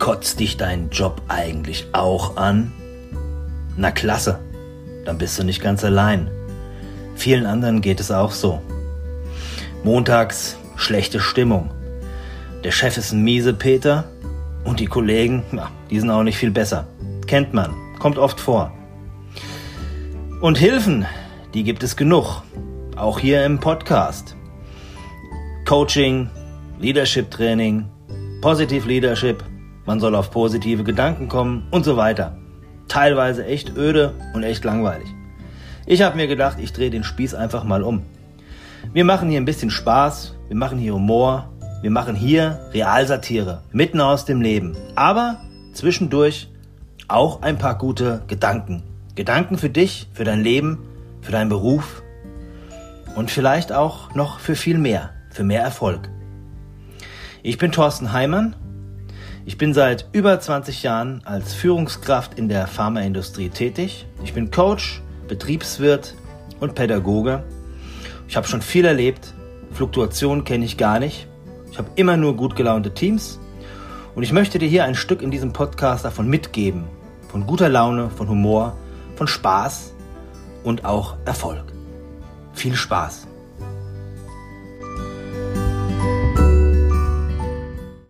Kotzt dich dein Job eigentlich auch an? Na klasse, dann bist du nicht ganz allein. Vielen anderen geht es auch so. Montags schlechte Stimmung. Der Chef ist ein miese Peter und die Kollegen, na, die sind auch nicht viel besser. Kennt man, kommt oft vor. Und Hilfen, die gibt es genug. Auch hier im Podcast. Coaching, Leadership Training, Positive Leadership, man soll auf positive Gedanken kommen und so weiter. Teilweise echt öde und echt langweilig. Ich habe mir gedacht, ich drehe den Spieß einfach mal um. Wir machen hier ein bisschen Spaß, wir machen hier Humor, wir machen hier Realsatire, mitten aus dem Leben. Aber zwischendurch auch ein paar gute Gedanken. Gedanken für dich, für dein Leben, für deinen Beruf und vielleicht auch noch für viel mehr, für mehr Erfolg. Ich bin Thorsten Heimann. Ich bin seit über 20 Jahren als Führungskraft in der Pharmaindustrie tätig. Ich bin Coach, Betriebswirt und Pädagoge. Ich habe schon viel erlebt. Fluktuation kenne ich gar nicht. Ich habe immer nur gut gelaunte Teams. Und ich möchte dir hier ein Stück in diesem Podcast davon mitgeben. Von guter Laune, von Humor, von Spaß und auch Erfolg. Viel Spaß!